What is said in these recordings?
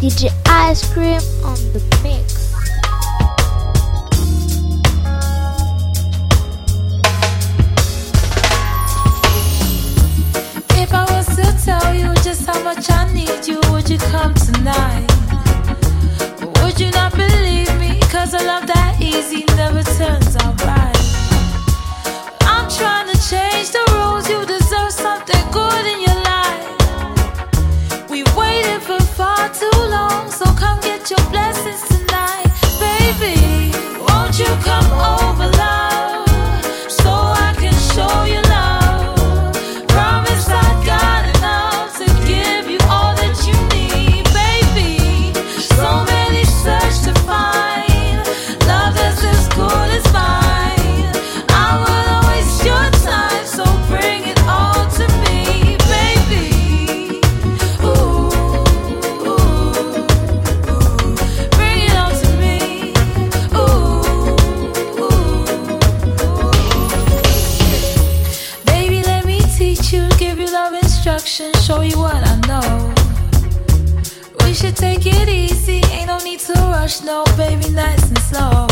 DJ Ice Cream on the mix. If I was to tell you just how much I need you, would you come tonight? Or would you not believe me? Cause a love that easy never turns out right. I'm trying to change the rules, you deserve something good in your far too long, so come get your blessings tonight. Baby, won't you come over? Love? slow, baby, nice and slow.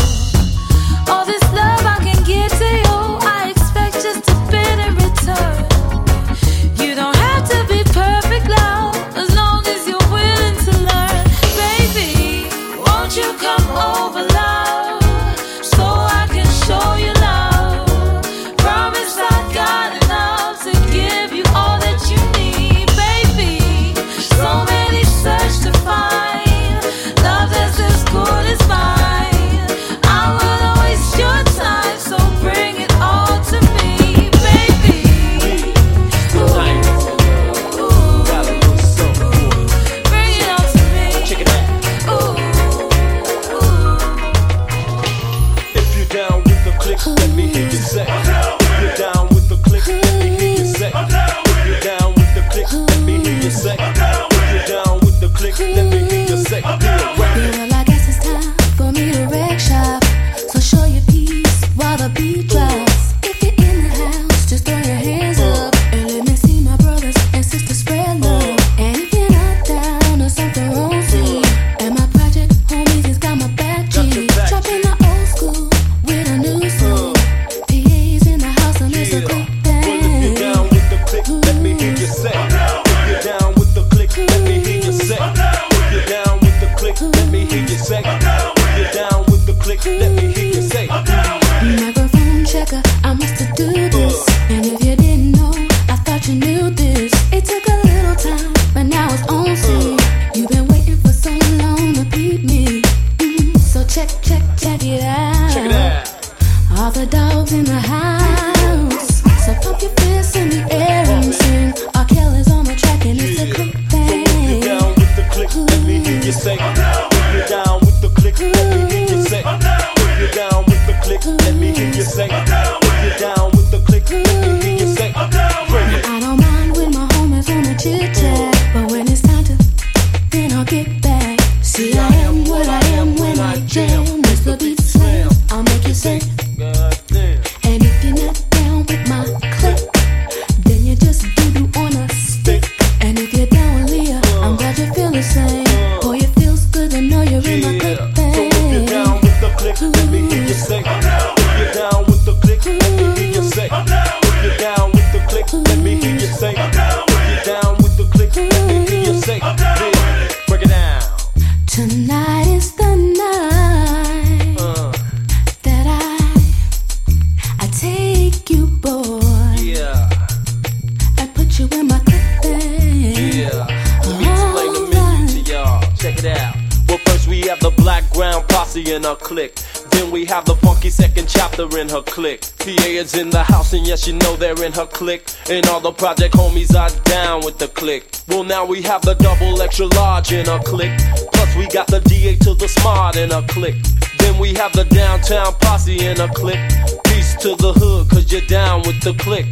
click. And all the project homies are down with the click. Well, now we have the double extra large in a click. Plus, we got the DA to the smart in a click. Then we have the downtown posse in a click. Peace to the hood, cause you're down with the click.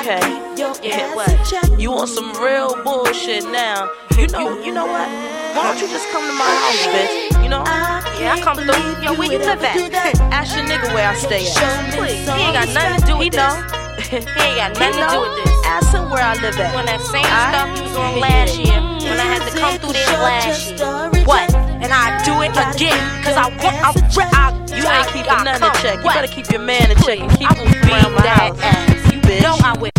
okay. Yeah, what? You want some real bullshit now? You know, you know what? Why don't you just come to my house, bitch? You know? Yeah, I come through. Yo, where you live at? Ask your nigga where I stay at. Please, he ain't got nothing to do with this. he ain't got nothing to do with this. Ask him where I live at. When that same I, stuff you was on last year when I had to come through this last year. What? And I do it again, cause I want, I, I, I, you ain't keeping nothing in check. You better keep your man in check and keep him around my house bitch. No, I would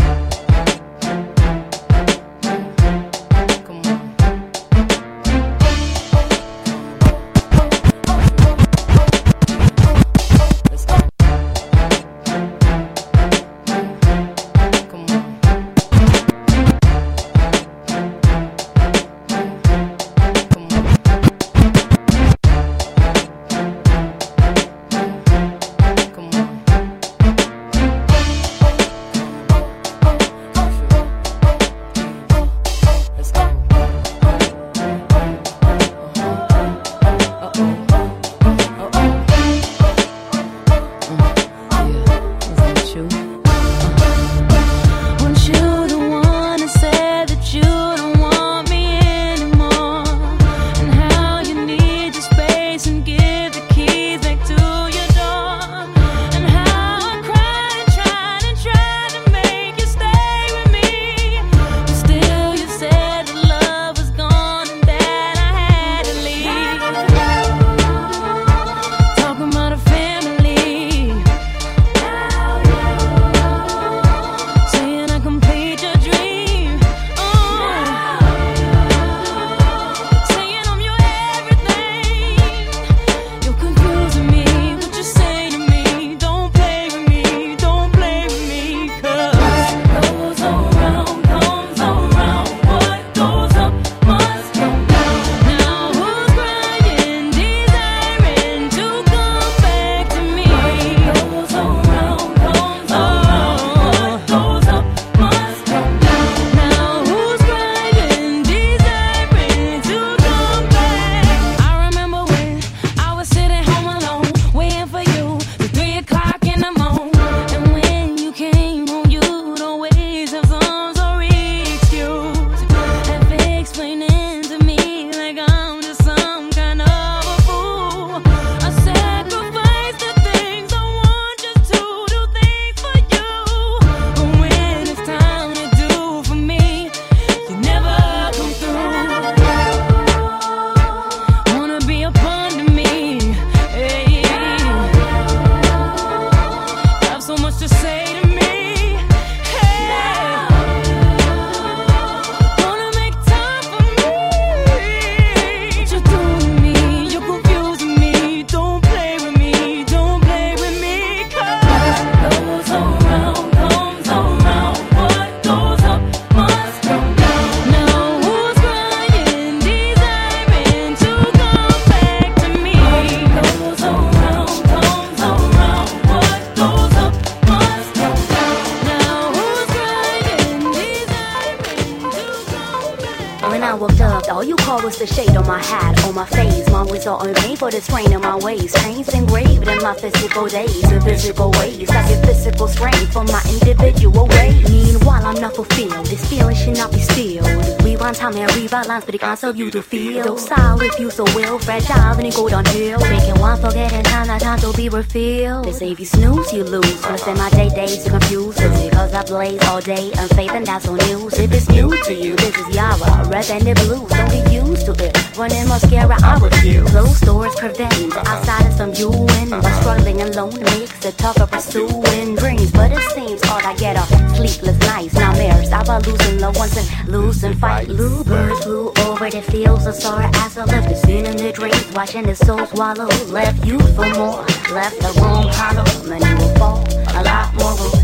lines, but it can't serve you to feel. So sorry if you so ill, fragile, and you go downhill. Making one forget and time, that time to be refilled. They say if you snooze, you lose. When I spend my day days, you're. It's because I blaze all day, unfaith, and that's on news. If it's new to you, this is Yara, red and the blues. Don't get used to it. Running mascara, I refuse. Closed doors prevent uh-huh. outsiders from viewing. My uh-huh. struggling alone makes it tougher pursuing dreams. But it seems all I get are sleepless nights, not married by losing the ones and losing fight. Blue flew over the fields of sorrow as I left the scene in the dreams, watching the soul swallow. Left you for more, left the room hollow, many will fall, a lot more will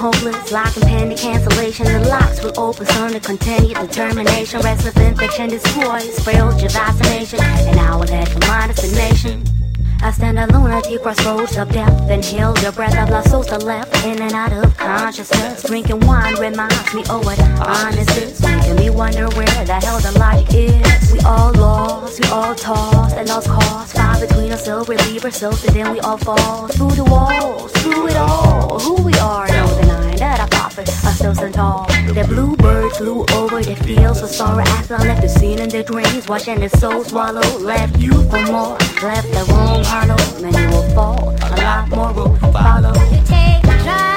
hopeless, lock and panic cancellation. The locks will open soon to continue determination. Restless infection destroys, frails your vaccination. And I will let your mind destination. the nation. I stand alone at the crossroads of death and heal the breath of lost souls to left in and out of consciousness. Drinking wine reminds me of what honest is, making me wonder where the hell the logic is. We all lost, we all tossed, and lost cause. Fight between us, we leave ourselves, and then we all fall through the walls, through it all. Who we are, know profit ourselves and tall. The bluebird flew over the fields of sorrow after I left the scene in their dreams, watching their soul swallow. Left you for more, left the room hollow. Many will fall, a lot more will follow. You take drugs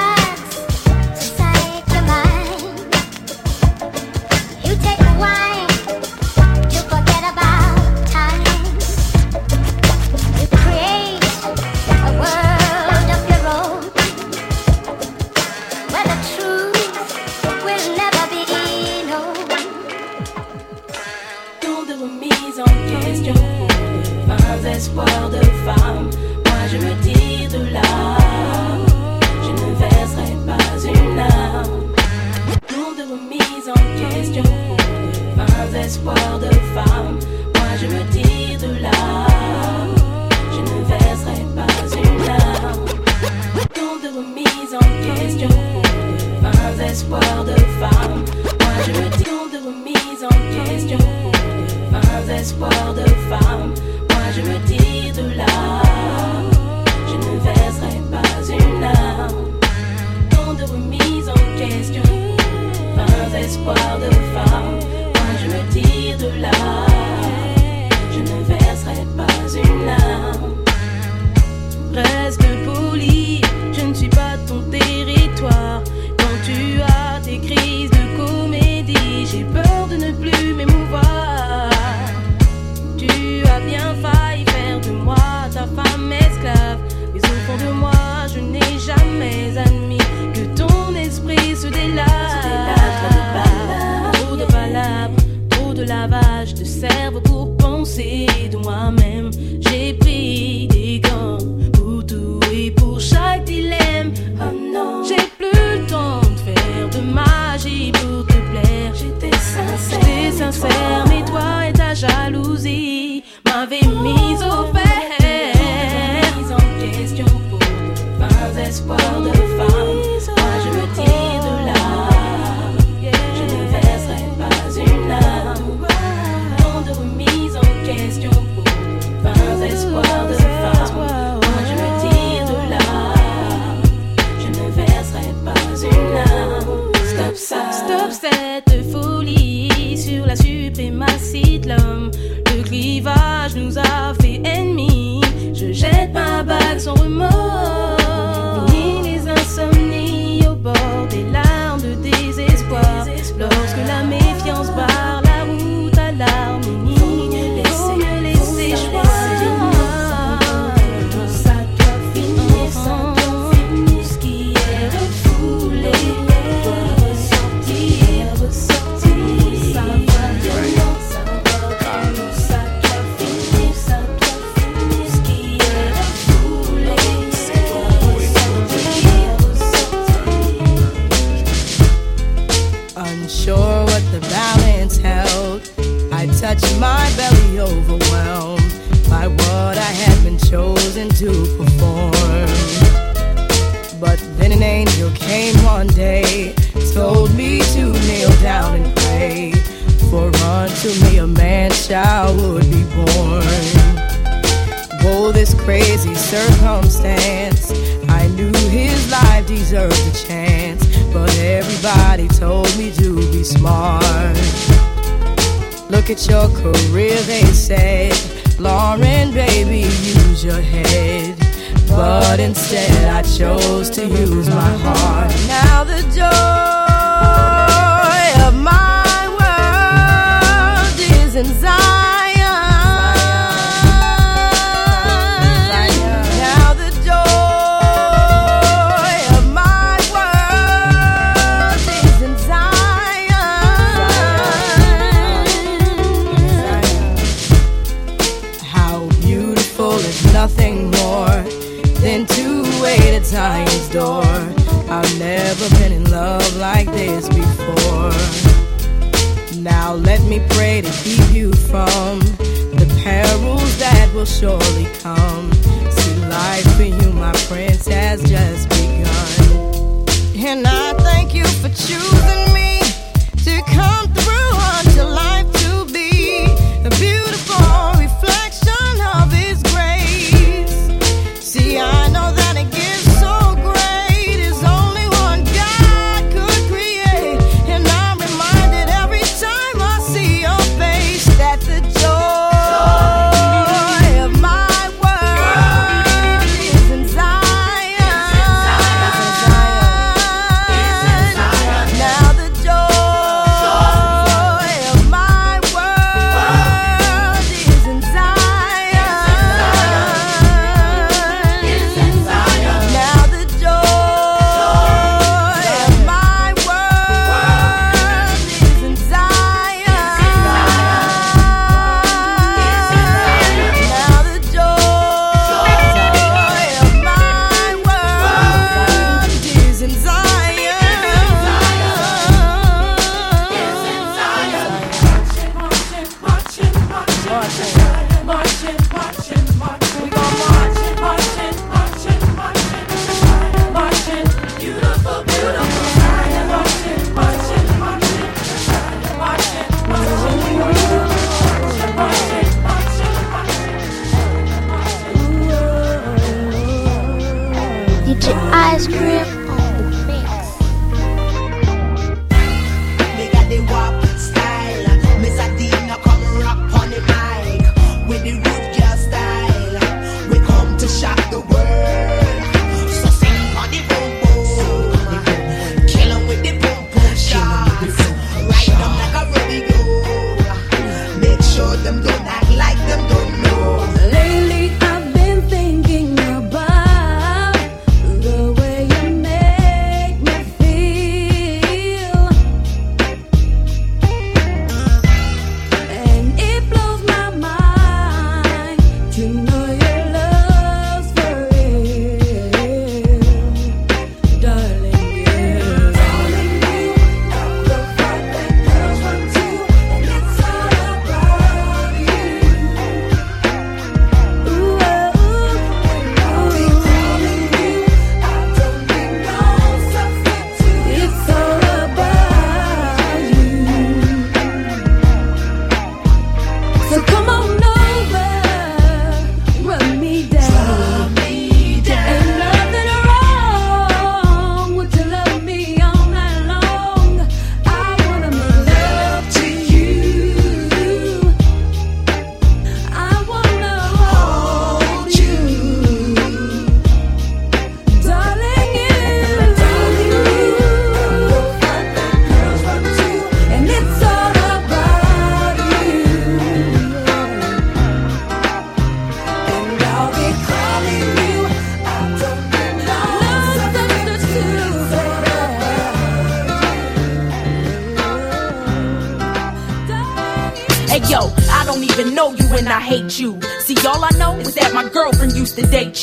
moi-même. J'ai pris des gants pour tout et pour chaque dilemme. Oh non, j'ai plus le temps de faire de magie pour te plaire. J'étais sincère, j'étais sincère, mais toi et ta jalousie m'avaient mise au fer. Mise en question pour de espoirs de never been in love like this before. Now let me pray to keep you from the perils that will surely come. See, life for you, my prince, has just begun. And I thank you for choosing me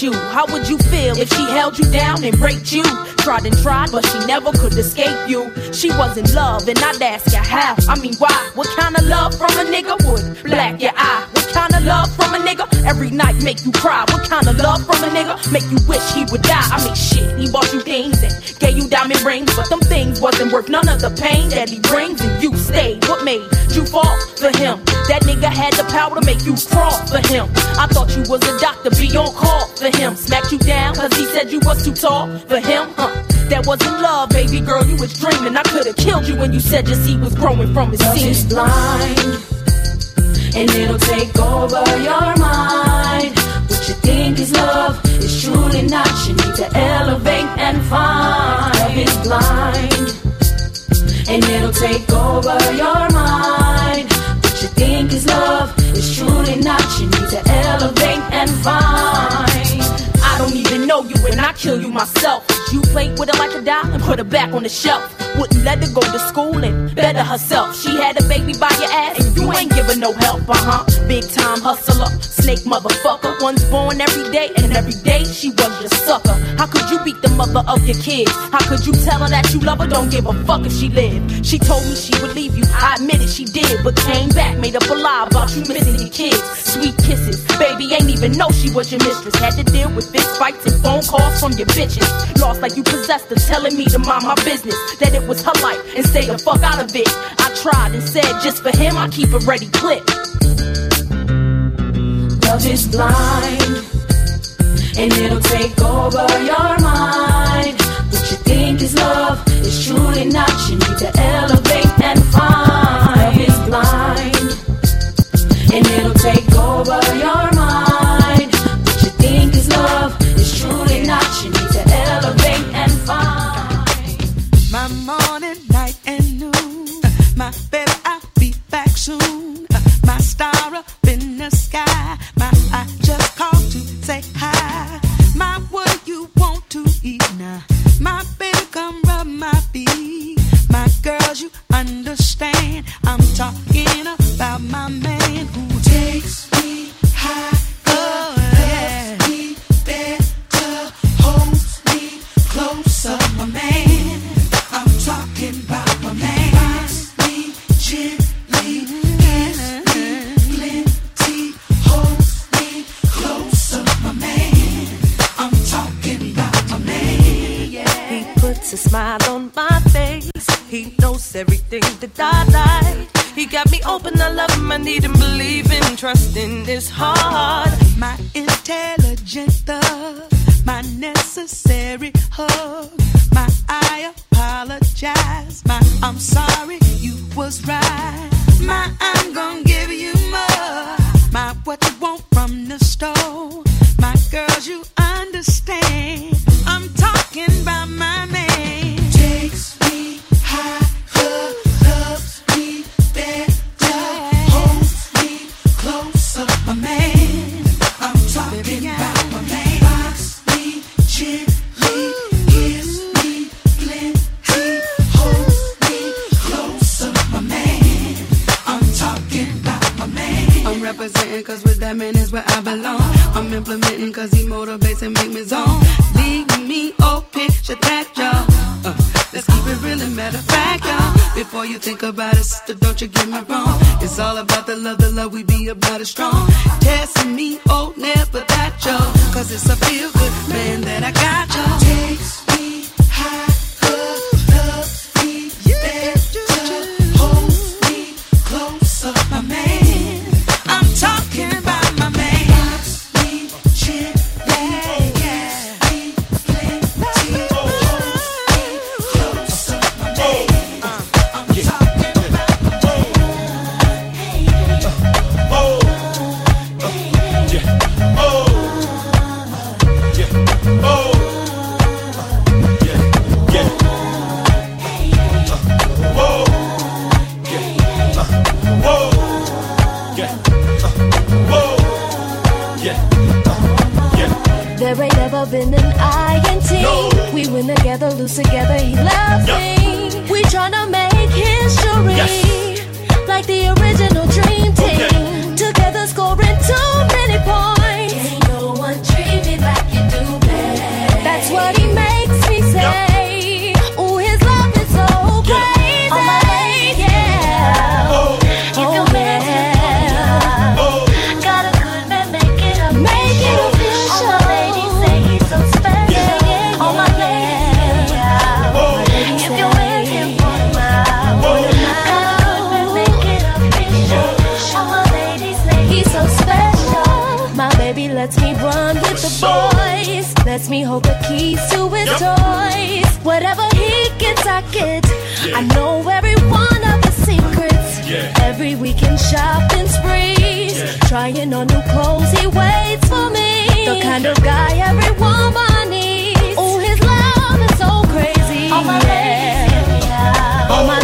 you. How would you feel if she held you down and raped you? Tried and tried, but she never could escape you. She was in love, and I'd ask her how. I mean, why? What kind of love from a nigga would black your eye? What kind of love from a nigga every night make you cry? What kind of love from a nigga make you wish he would die? I mean, shit, he bought you things and gave you diamond rings, but them things wasn't worth none of the pain that he brings, and you stayed. What made you fall for him? Had the power to make you crawl for him. I thought you was a doctor, be on call for him. Smacked you down cause he said you was too tall for him, huh? That wasn't love, baby girl, you was dreaming. I could've killed you when you said your seed was growing from his seed. is blind, and it'll take over your mind. What you think is love is truly not. You need to elevate and find. Love is blind, and it'll take over your mind. What is love is truly not. You need to elevate and find. I don't even know you and I kill you myself. You played with her like a doll and put her back on the shelf. Wouldn't let her go to school and better herself. She had a baby by your ass ain't giving no help, uh huh. Big time hustler, snake motherfucker. One's born every day, and every day she was your sucker. How could you beat the mother of your kids? How could you tell her that you love her? Don't give a fuck if she lived. She told me she would leave you. I admit it, she did, but came back, made up a lie about you missing your kids. Sweet kisses, baby ain't even know she was your mistress. Had to deal with fist fights and phone calls from your bitches. Lost like you possessed her, telling me to mind my business. That it was her life and stay the fuck out of it. I tried and said just for him I keep a ready clip. Love is blind, and it'll take over your mind. What you think is love is truly not. You need to elevate and find. Soon. My star up in the sky. My I just called to say hi. My what you want to eat now? My baby, come rub my feet. My girls, you understand. I'm talking about my man He knows everything that I like. He got me open, I love him, I need him, believing, trusting is hard. My intelligent thug, my necessary hug. My I apologize. My I'm sorry, you was right. My I'm gonna give you more. My what you want from the store. My girls, you understand. Representing cause with that man is where I belong. I'm implementing cause he motivates and make me zone. Leave me open, shut that y'all. Uh, let's keep it real and matter of fact, y'all. Before you think about it, sister, don't you get me wrong. It's all about the love, the love we be about it strong. Testing me, oh, never that y'all. Cause it's a feel good man that I got y'all. Takes me There ain't never been an I and T. We win together, lose together. He loves me. We tryna make history, like the original dream team. Together, scoring too many points. Keys to his toys. Whatever he gets, I get. I know every one of his secrets. Yeah. Every weekend shopping sprees. Trying on new clothes, he waits for me. The kind of guy every woman needs. Oh, his love is so crazy. All my ladies, all my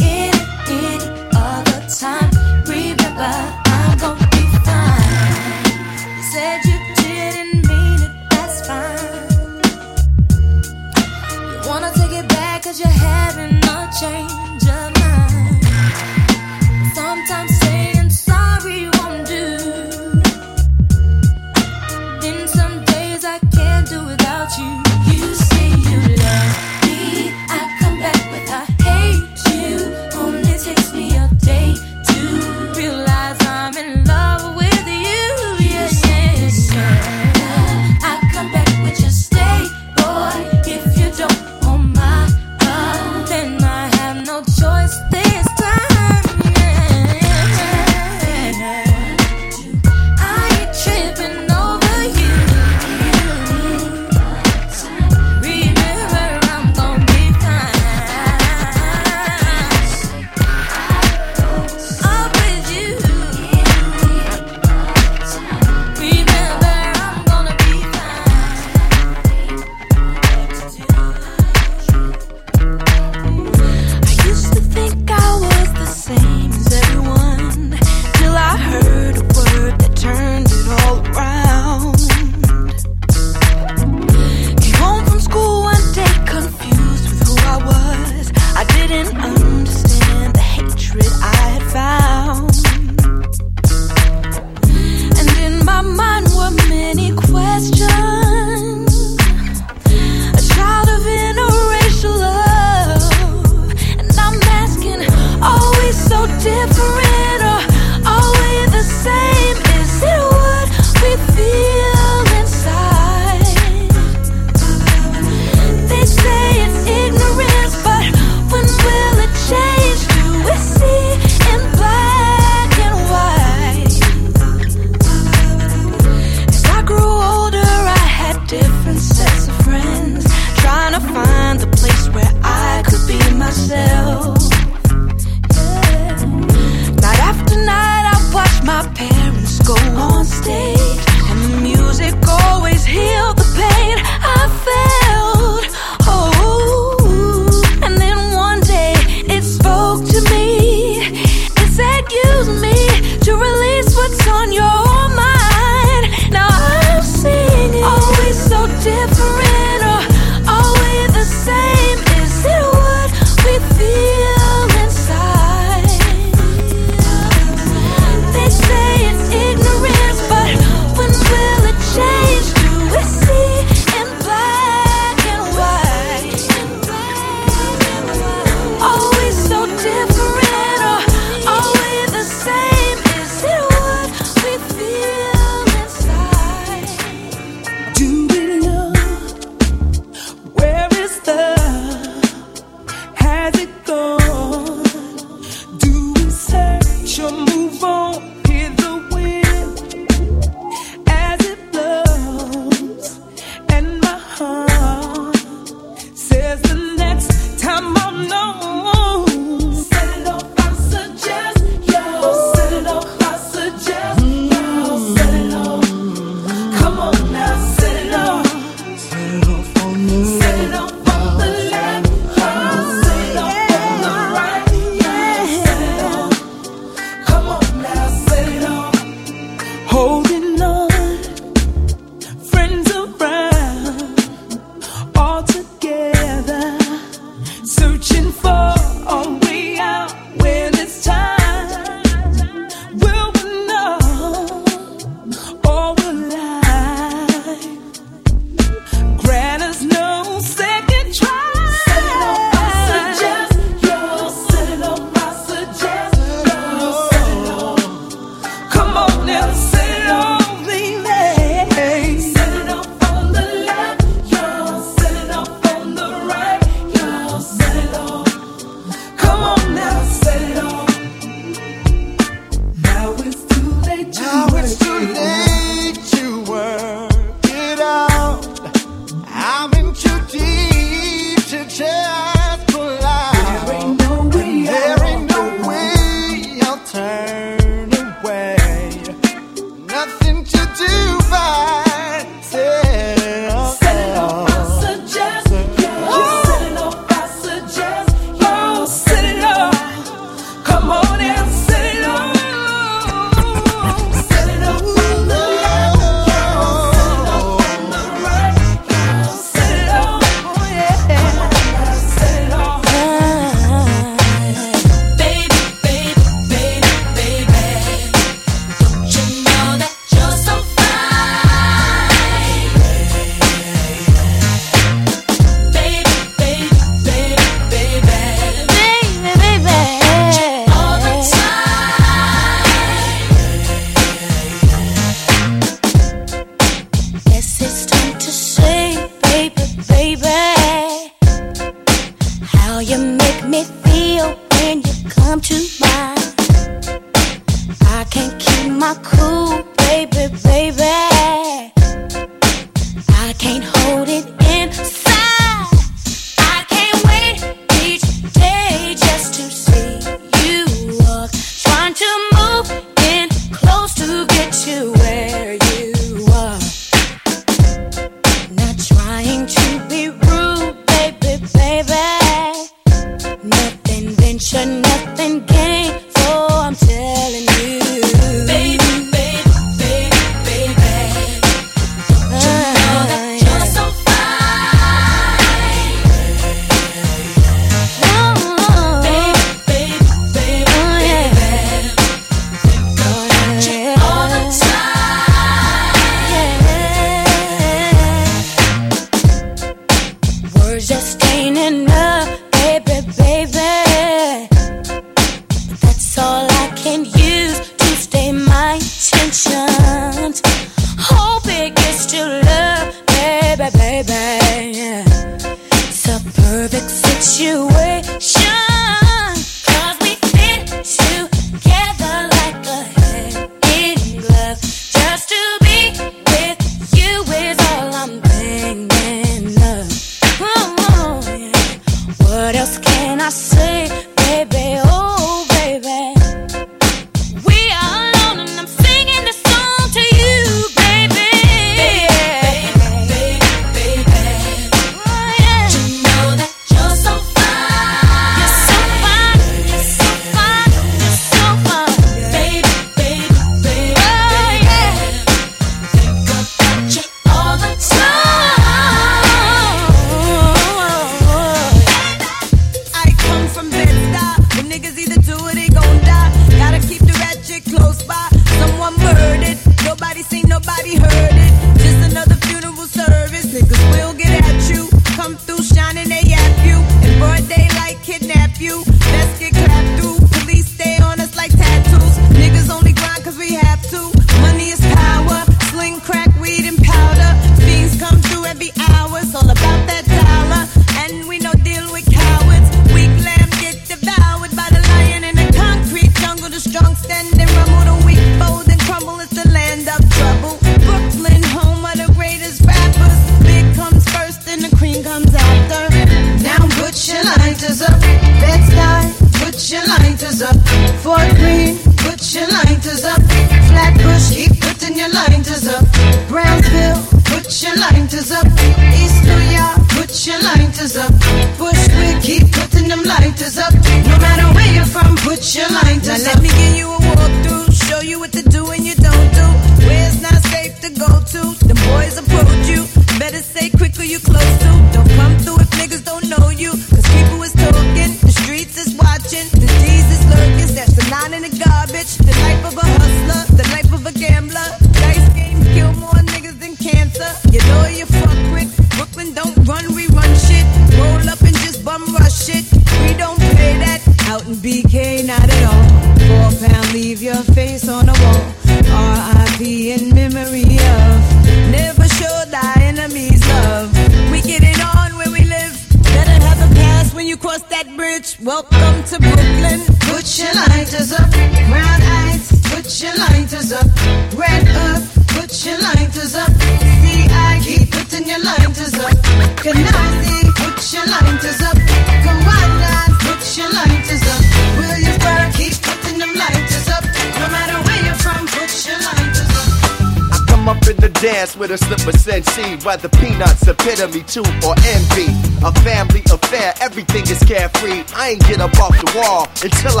whether peanuts, epitome two, or envy. A family affair, everything is carefree. I ain't get up off the wall until I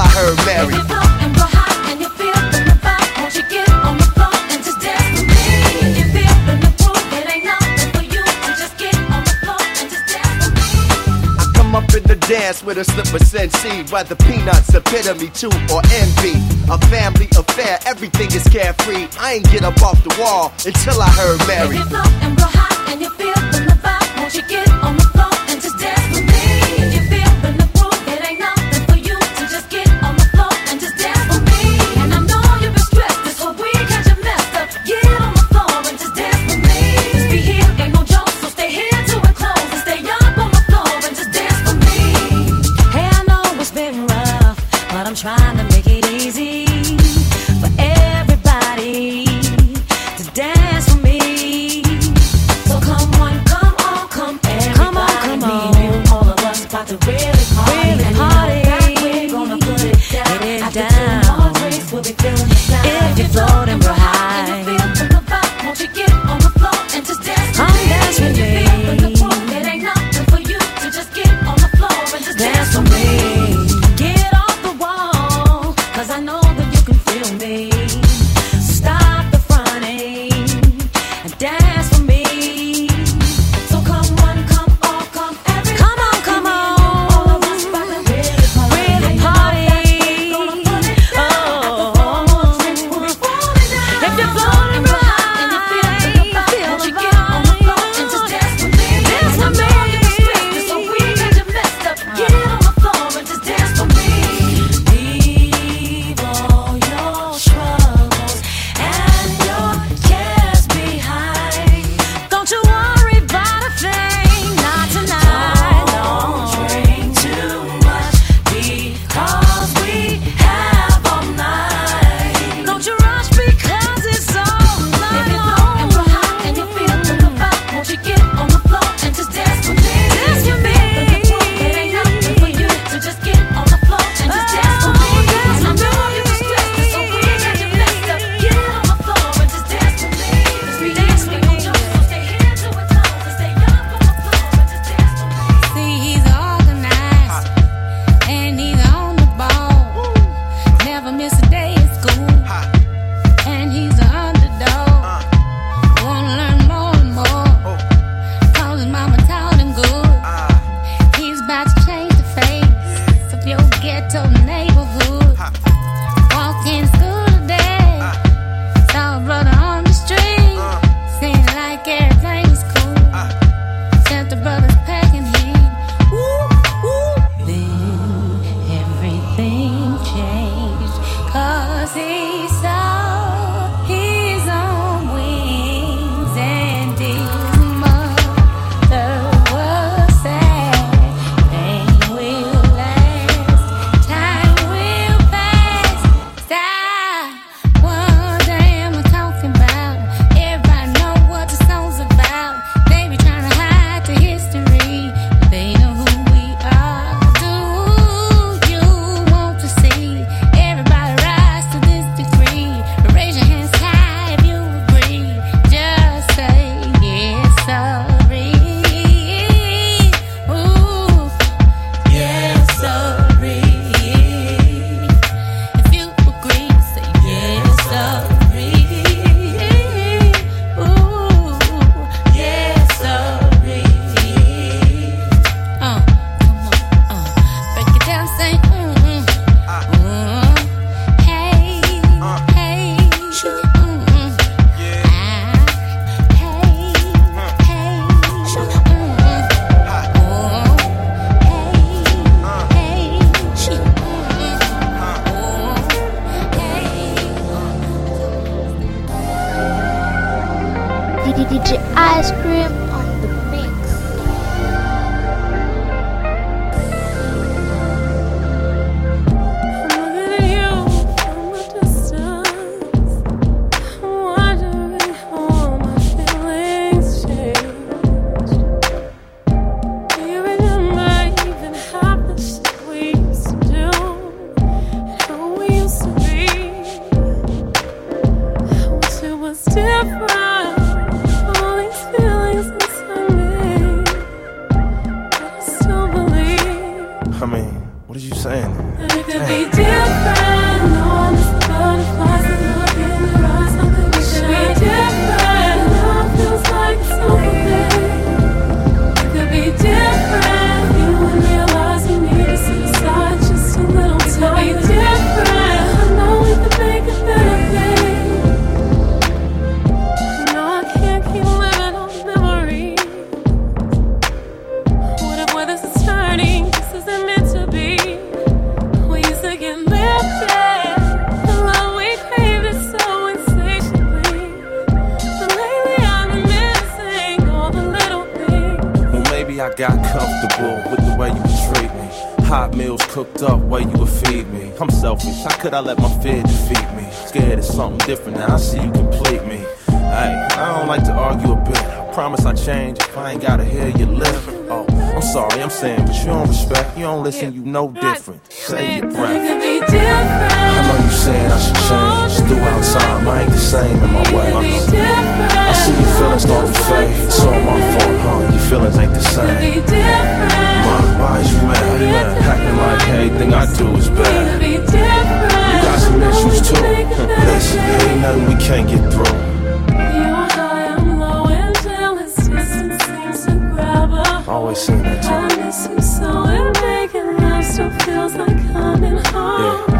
in the dance with a slip of sensei. Whether peanuts, epitome two, or envy. A family affair, everything is carefree. I ain't get up off the wall until I heard Mary. You hip and real hot and you feel the vibe. Won't you get on the floor? selfish. How could I let my fear defeat me? Scared of something different, now I see you complete me. Hey, I don't like to argue a bit. I promise I change if I ain't gotta hear you live. Oh, I'm sorry, I'm saying, but you don't respect, you don't listen, you know different. Say your breath. I know you saying I should change throughout outside, I ain't the same in my way. I see your feelings start to fade. It's all my fault, huh? Your feelings ain't the same. Why is you mad? Acting like everything I do is bad. You got some issues too. Listen, there ain't nothing we can't get through. Always sing that to me. I miss you so, and making love still feels like coming home. Yeah.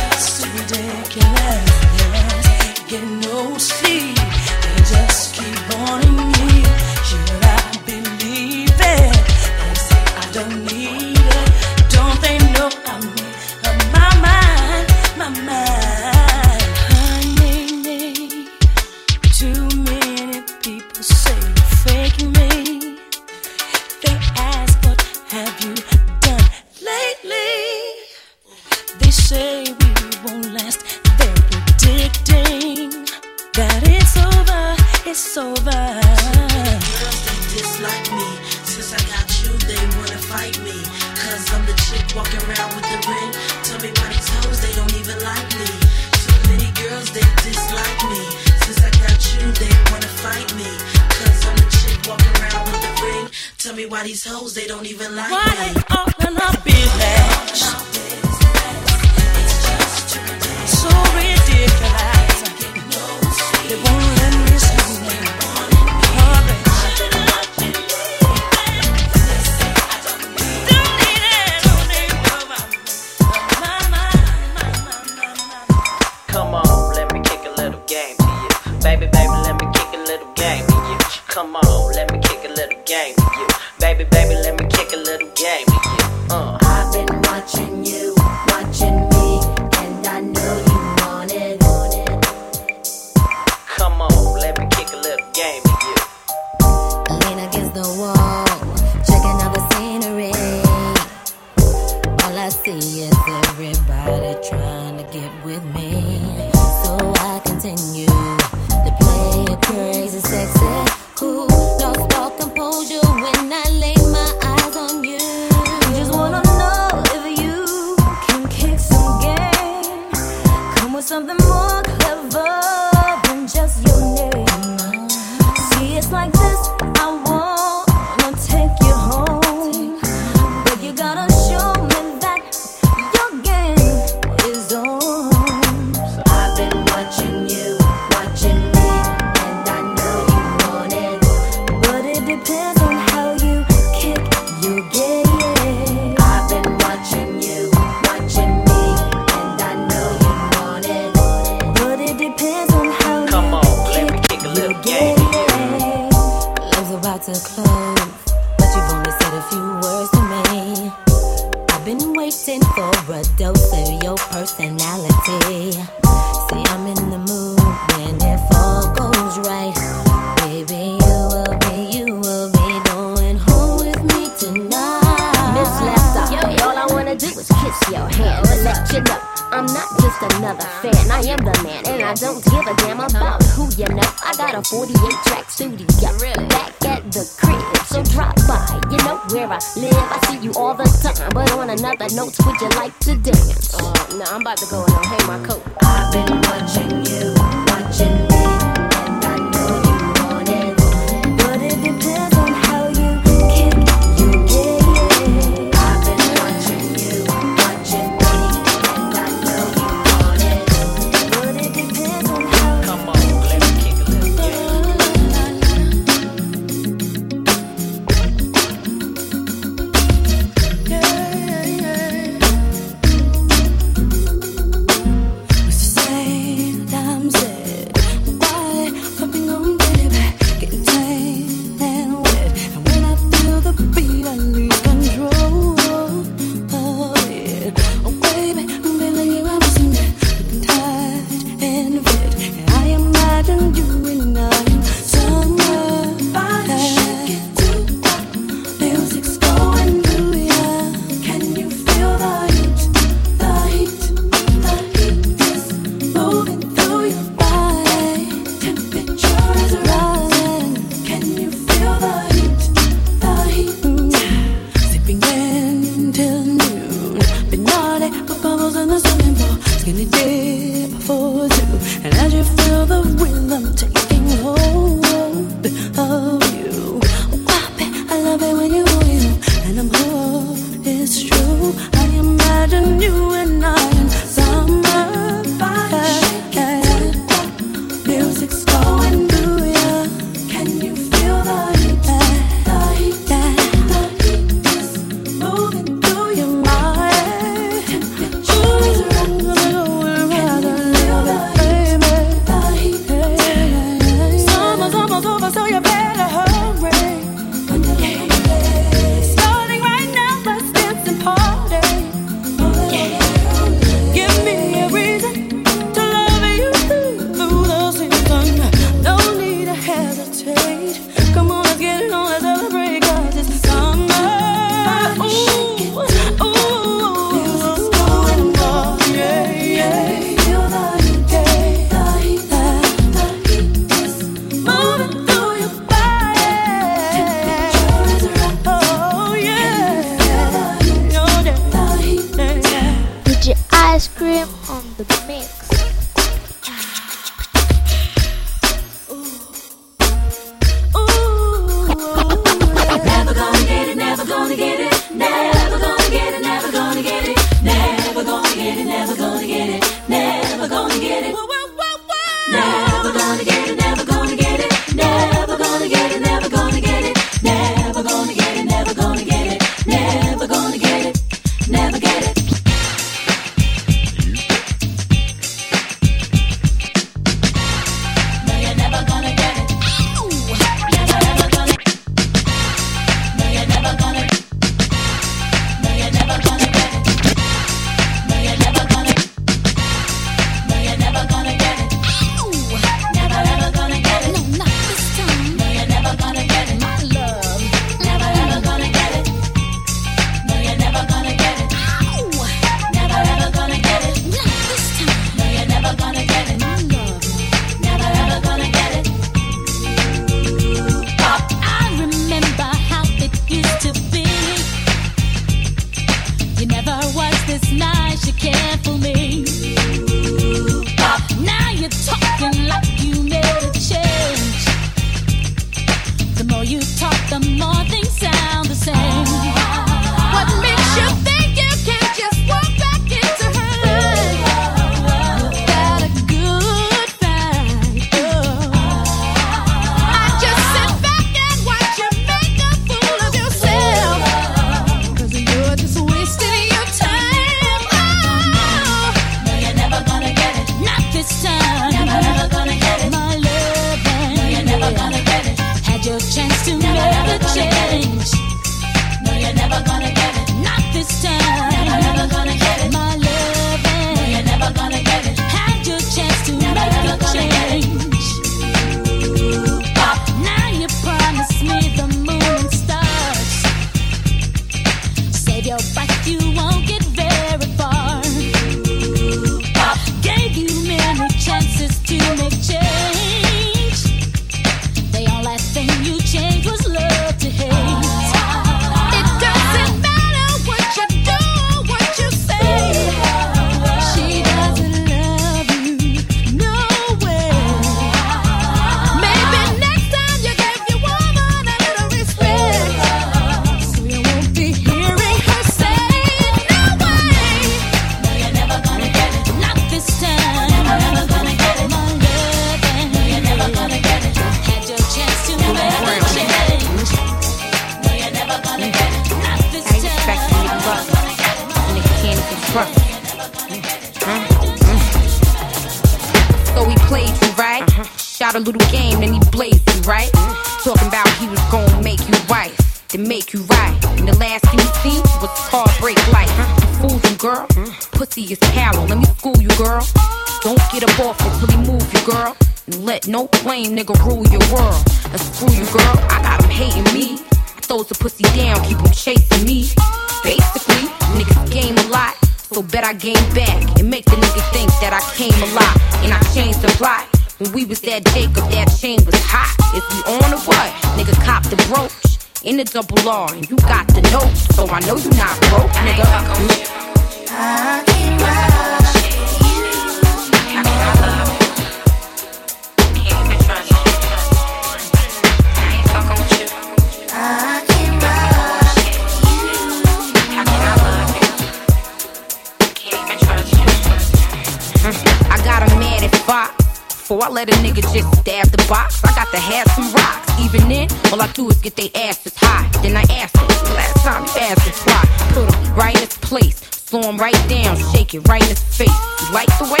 I got mad at Fox. Before I let a nigga just stab the box, I got to have some rocks. Even then, all I do is get they asses high. Then I ask him, last time you asked us why. Put him right in his place, slow him right down, shake it right in his face. You like the way?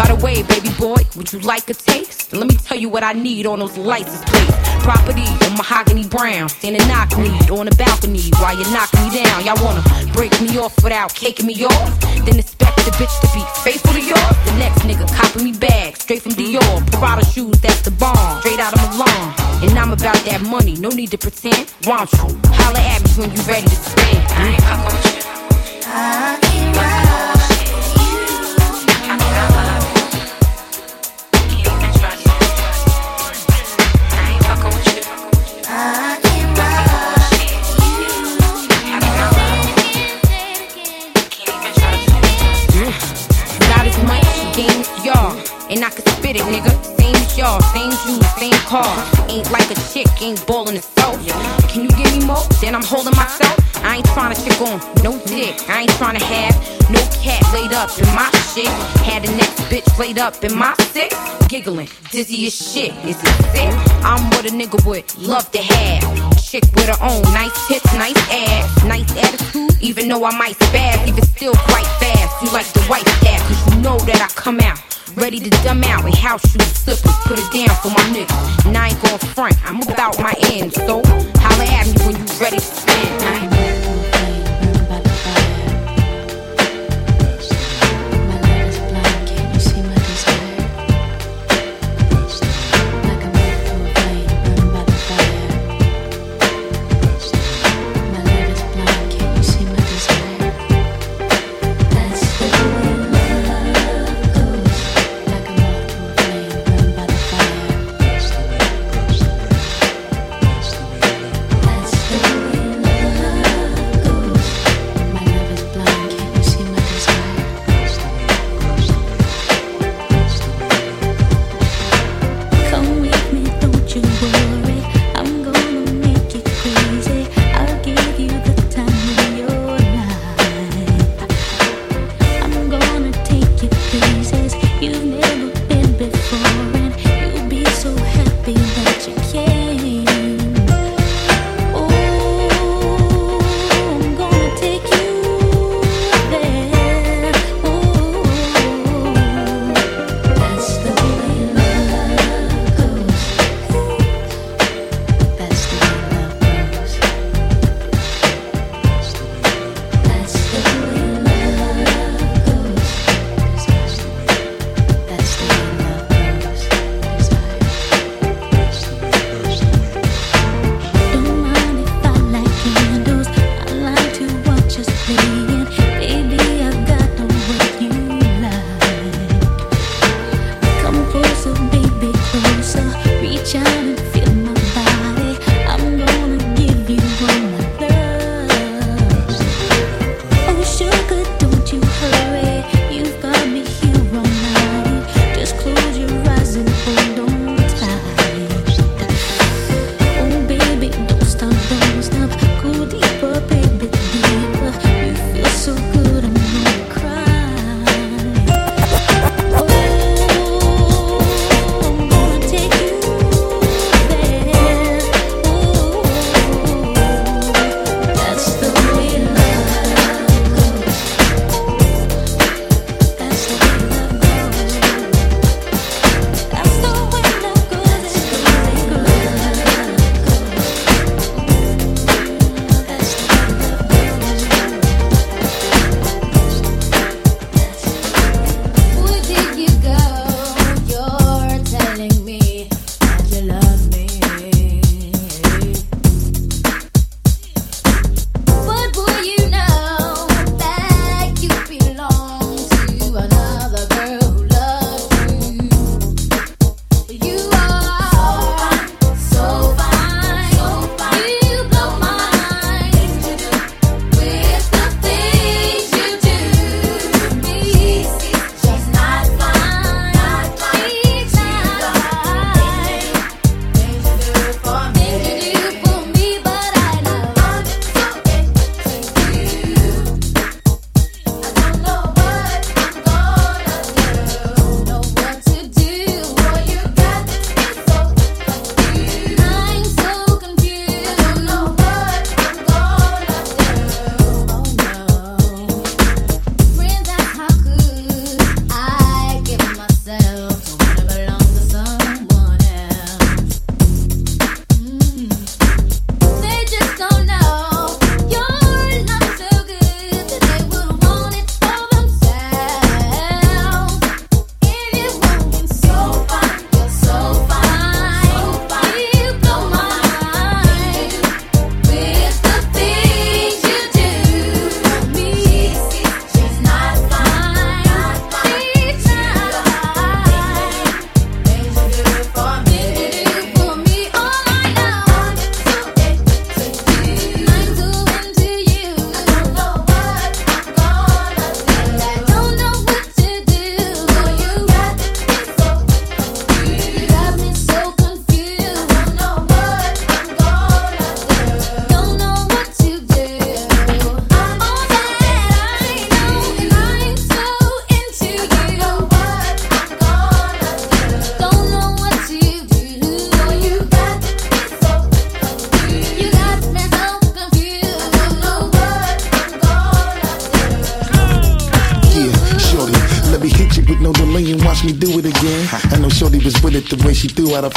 By the way, baby boy, would you like a taste? Let me tell you what I need on those license plates. Property on mahogany brown, standing knock me on the balcony while you're knocking me down. Y'all wanna break me off without caking me off? Then expect the bitch to be faithful to yours. The next nigga copping me bags straight from Dior. Prada shoes, that's the bomb, straight out of Milan. And I'm about that money, no need to pretend. Want you? Holla at me when you ready to spend. I ain't and I can spit it, nigga. Same y'all, same juice, same car. Ain't like a chick, ain't ballin' herself. Can you give me more? Then I'm holding myself. I ain't tryna chick on no dick. I ain't tryna have no cat laid up in my shit. Had the next bitch laid up in my six. Giggling, dizzy as shit. Is it sick? I'm what a nigga would love to have. Chick with her own nice tits, nice ass, nice attitude. Even though I might spaz, even still quite fast. You like the white dad, cause you know that I come out. Ready to dumb out in house shoes, slippers, put it down for my niggas. And I ain't gon' front, I'm about my end. So, holla at me when you ready to spin.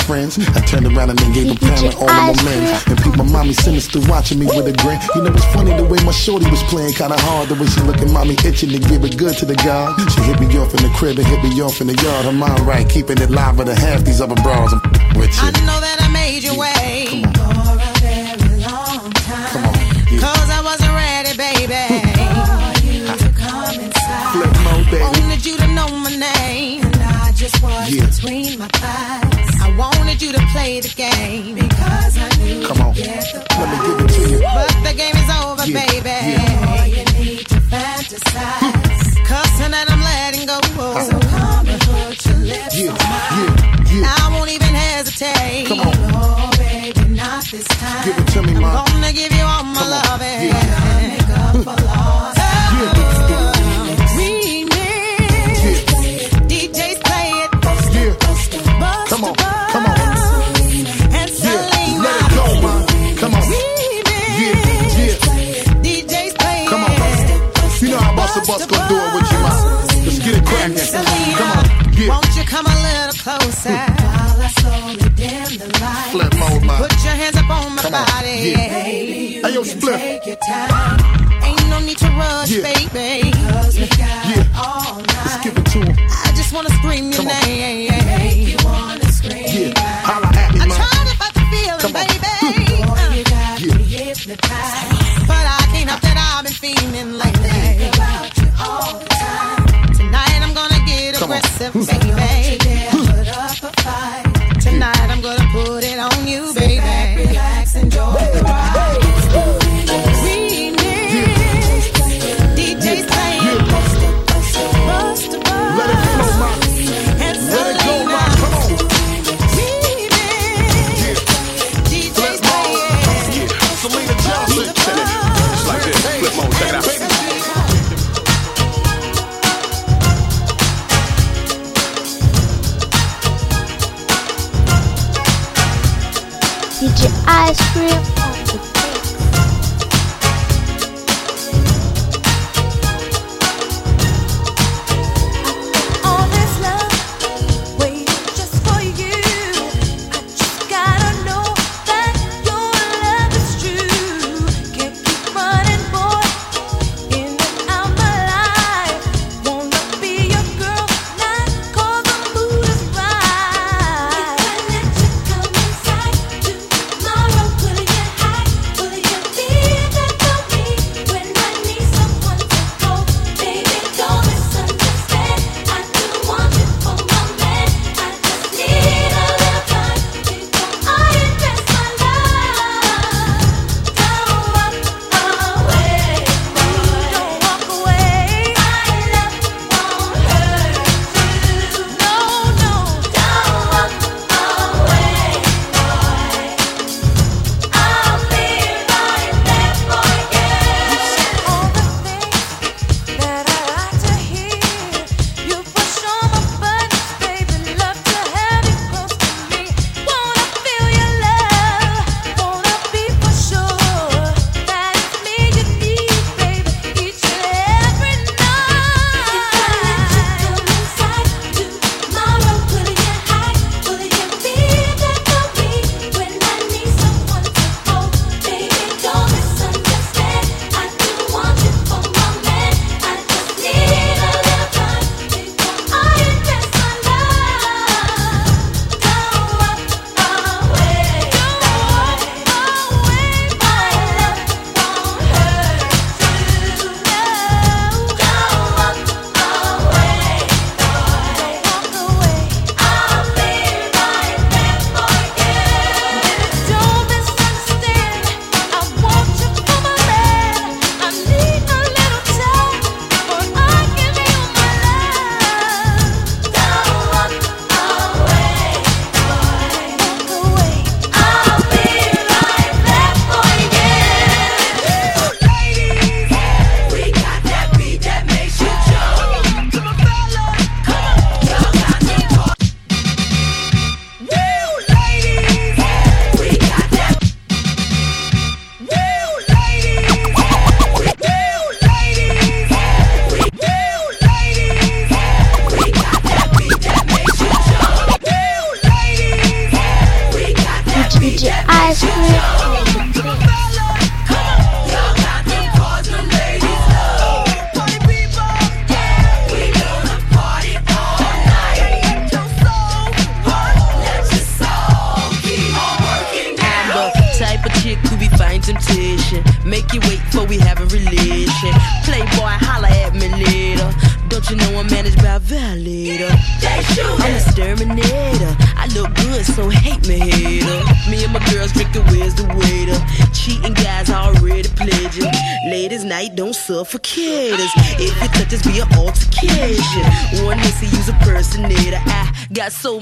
Friends. I turned around and then gave a pound all of my men. And people, mommy sinister watching me with a grin. You know, it's funny the way my shorty was playing kinda hard. The way she looking mommy itching to give it good to the God. She hit me off in the crib and hit me off in the yard. Her mind right, keeping it live with a half these other bras. I'm with you. I know that I made you wait for a very long time. Cause I wasn't ready, baby. For you to come inside. Flip mode, baby. Wanted you to know my name. And I just was Yeah. between my thighs. I wanted you to play the game. Because I knew Come on. you'd get the Let me give it to you. But the game is over, Yeah, baby. yeah. All you need to fantasize. Cause tonight I'm letting go. So come and put your lips Yeah, on mine. yeah, yeah. Baby, you Hey, yo, can Split. take your time. Ain't no need to rush, Yeah. baby. Cause we got Yeah. all Let's night. give it to him. I just wanna scream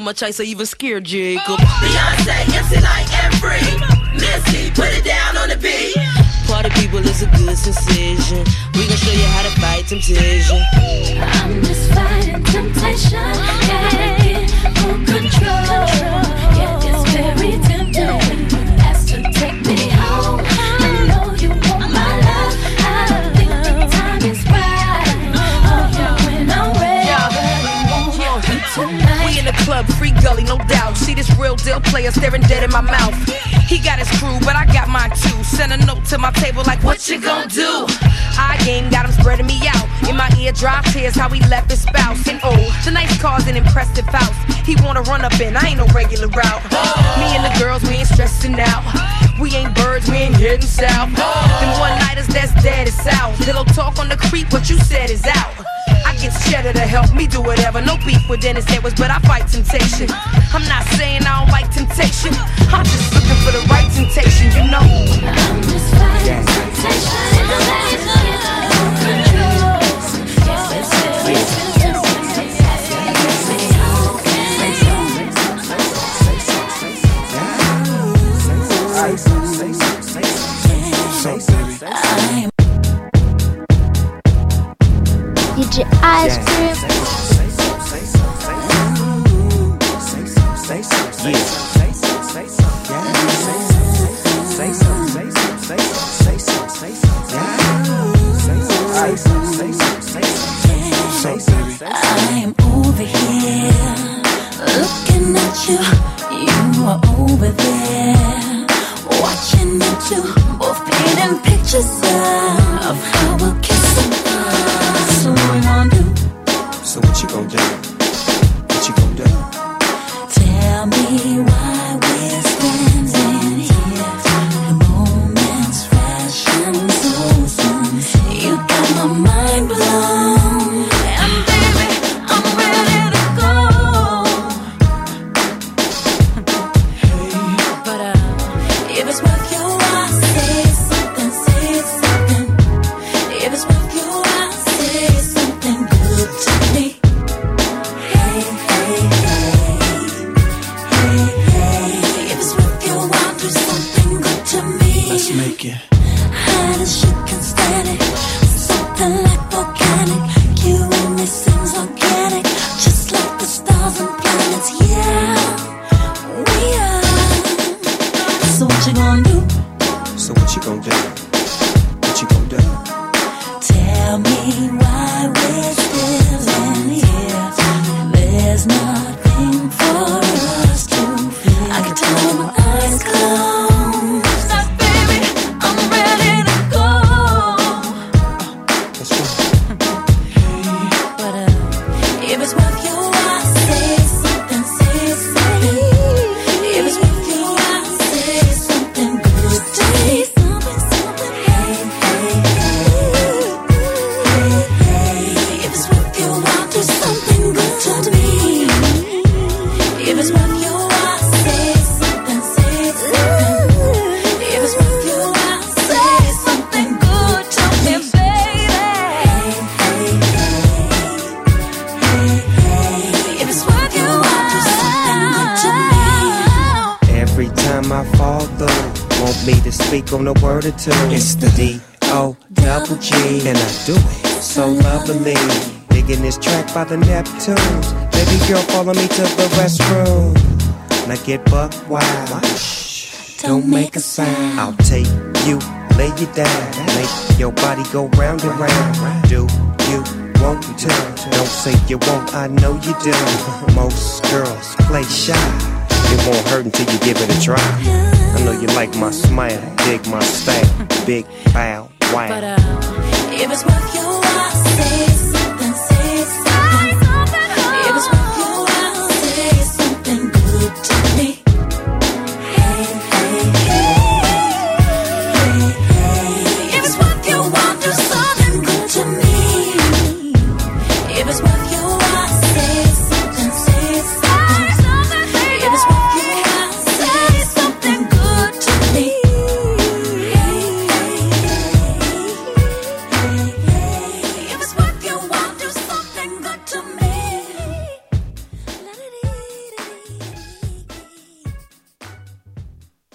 much ice, I even scared Jacob. Oh. Beyonce, MC and Free. Missy, put it down on the beat. Party people is a good sensation. We gon' show you how to fight temptation. Staring dead in my mouth. He got his crew, but I got mine too. Send a note to my table like, what you gon' do? I game got him spreading me out. In my ear, drop tears how he left his spouse. And oh, tonight's car's an impressive house. He wanna run up in, I ain't no regular route. Me and the girls, we ain't stressing out. We ain't birds, we ain't heading south. Them one nighters that's dead is south. Pillow talk on the creep, what you said is out. Get cheddar to help me do whatever. No beef with Dennis Edwards, but I fight temptation. I'm not saying I don't like temptation. I'm just looking for the right temptation, you know. I'm just fighting temptation. Ice Cream. Let's make it. Hot as you can stand it. Something like volcanic. You and me Get buck wild. Don't make a sound. I'll take you, lay you down, make your body go round and round. Do you want to? Don't say you won't, I know you do. Most girls play shy. It won't hurt until you give it a try. I know you like my smile, dig my style, big bow, wow. But uh, if it's worth your while, say